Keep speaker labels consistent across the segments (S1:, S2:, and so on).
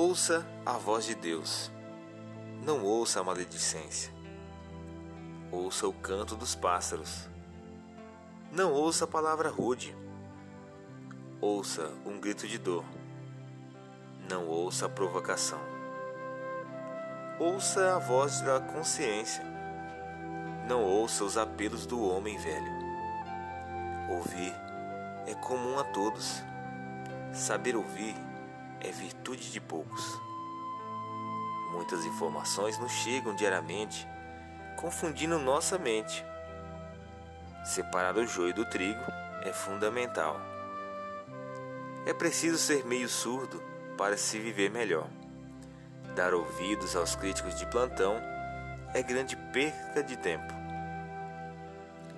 S1: Ouça a voz de Deus. Não ouça a maledicência. Ouça o canto dos pássaros. Não ouça a palavra rude. Ouça um grito de dor. Não ouça a provocação. Ouça a voz da consciência. Não ouça os apelos do homem velho. Ouvir é comum a todos. Saber ouvir é virtude de poucos. Muitas informações nos chegam diariamente, confundindo nossa mente. Separar o joio do trigo é fundamental. É preciso ser meio surdo para se viver melhor. Dar ouvidos aos críticos de plantão é grande perca de tempo.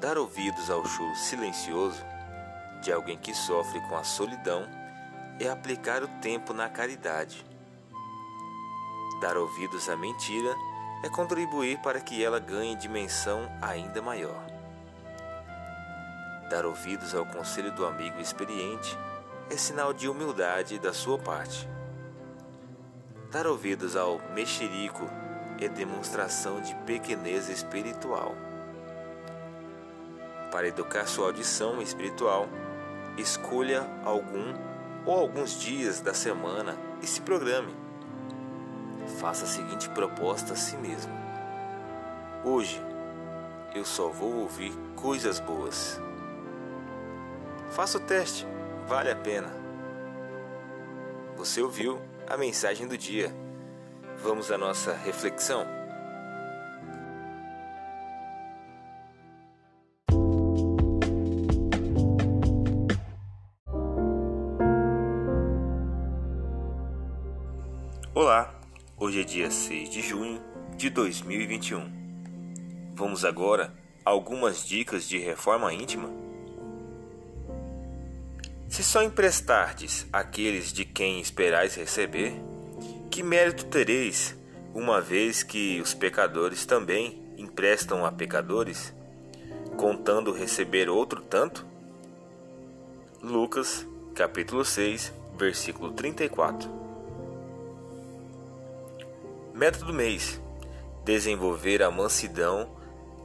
S1: Dar ouvidos ao choro silencioso de alguém que sofre com a solidão é aplicar o tempo na caridade. Dar ouvidos à mentira é contribuir para que ela ganhe dimensão ainda maior. Dar ouvidos ao conselho do amigo experiente é sinal de humildade da sua parte. Dar ouvidos ao mexerico é demonstração de pequeneza espiritual. Para educar sua audição espiritual, escolha algum ou alguns dias da semana e se programe. Faça a seguinte proposta a si mesmo: Hoje eu só vou ouvir coisas boas. Faça o teste, vale a pena. Você ouviu a mensagem do dia. Vamos à nossa reflexão? Olá, hoje é dia 6 de junho de 2021. Vamos agora a algumas dicas de reforma íntima? Se só emprestardes aqueles de quem esperais receber, que mérito tereis, uma vez que os pecadores também emprestam a pecadores, contando receber outro tanto? Lucas, capítulo 6, versículo 34. Meta do mês: desenvolver a mansidão,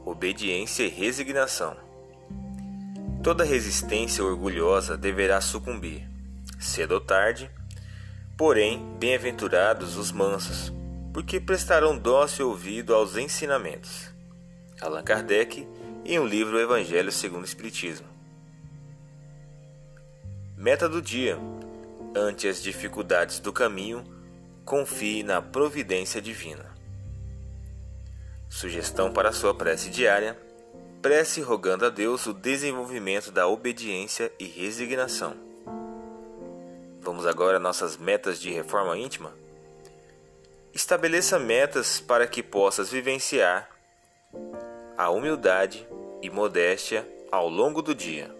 S1: obediência e resignação. Toda resistência orgulhosa deverá sucumbir, cedo ou tarde. Porém, bem-aventurados os mansos, porque prestarão dócil ouvido aos ensinamentos. Allan Kardec, em um livro Evangelho segundo o Espiritismo. Meta do dia: ante as dificuldades do caminho, confie na providência divina. Sugestão para sua prece diária: prece rogando a Deus o desenvolvimento da obediência e resignação. Vamos agora às nossas metas de reforma íntima? Estabeleça metas para que possas vivenciar a humildade e modéstia ao longo do dia.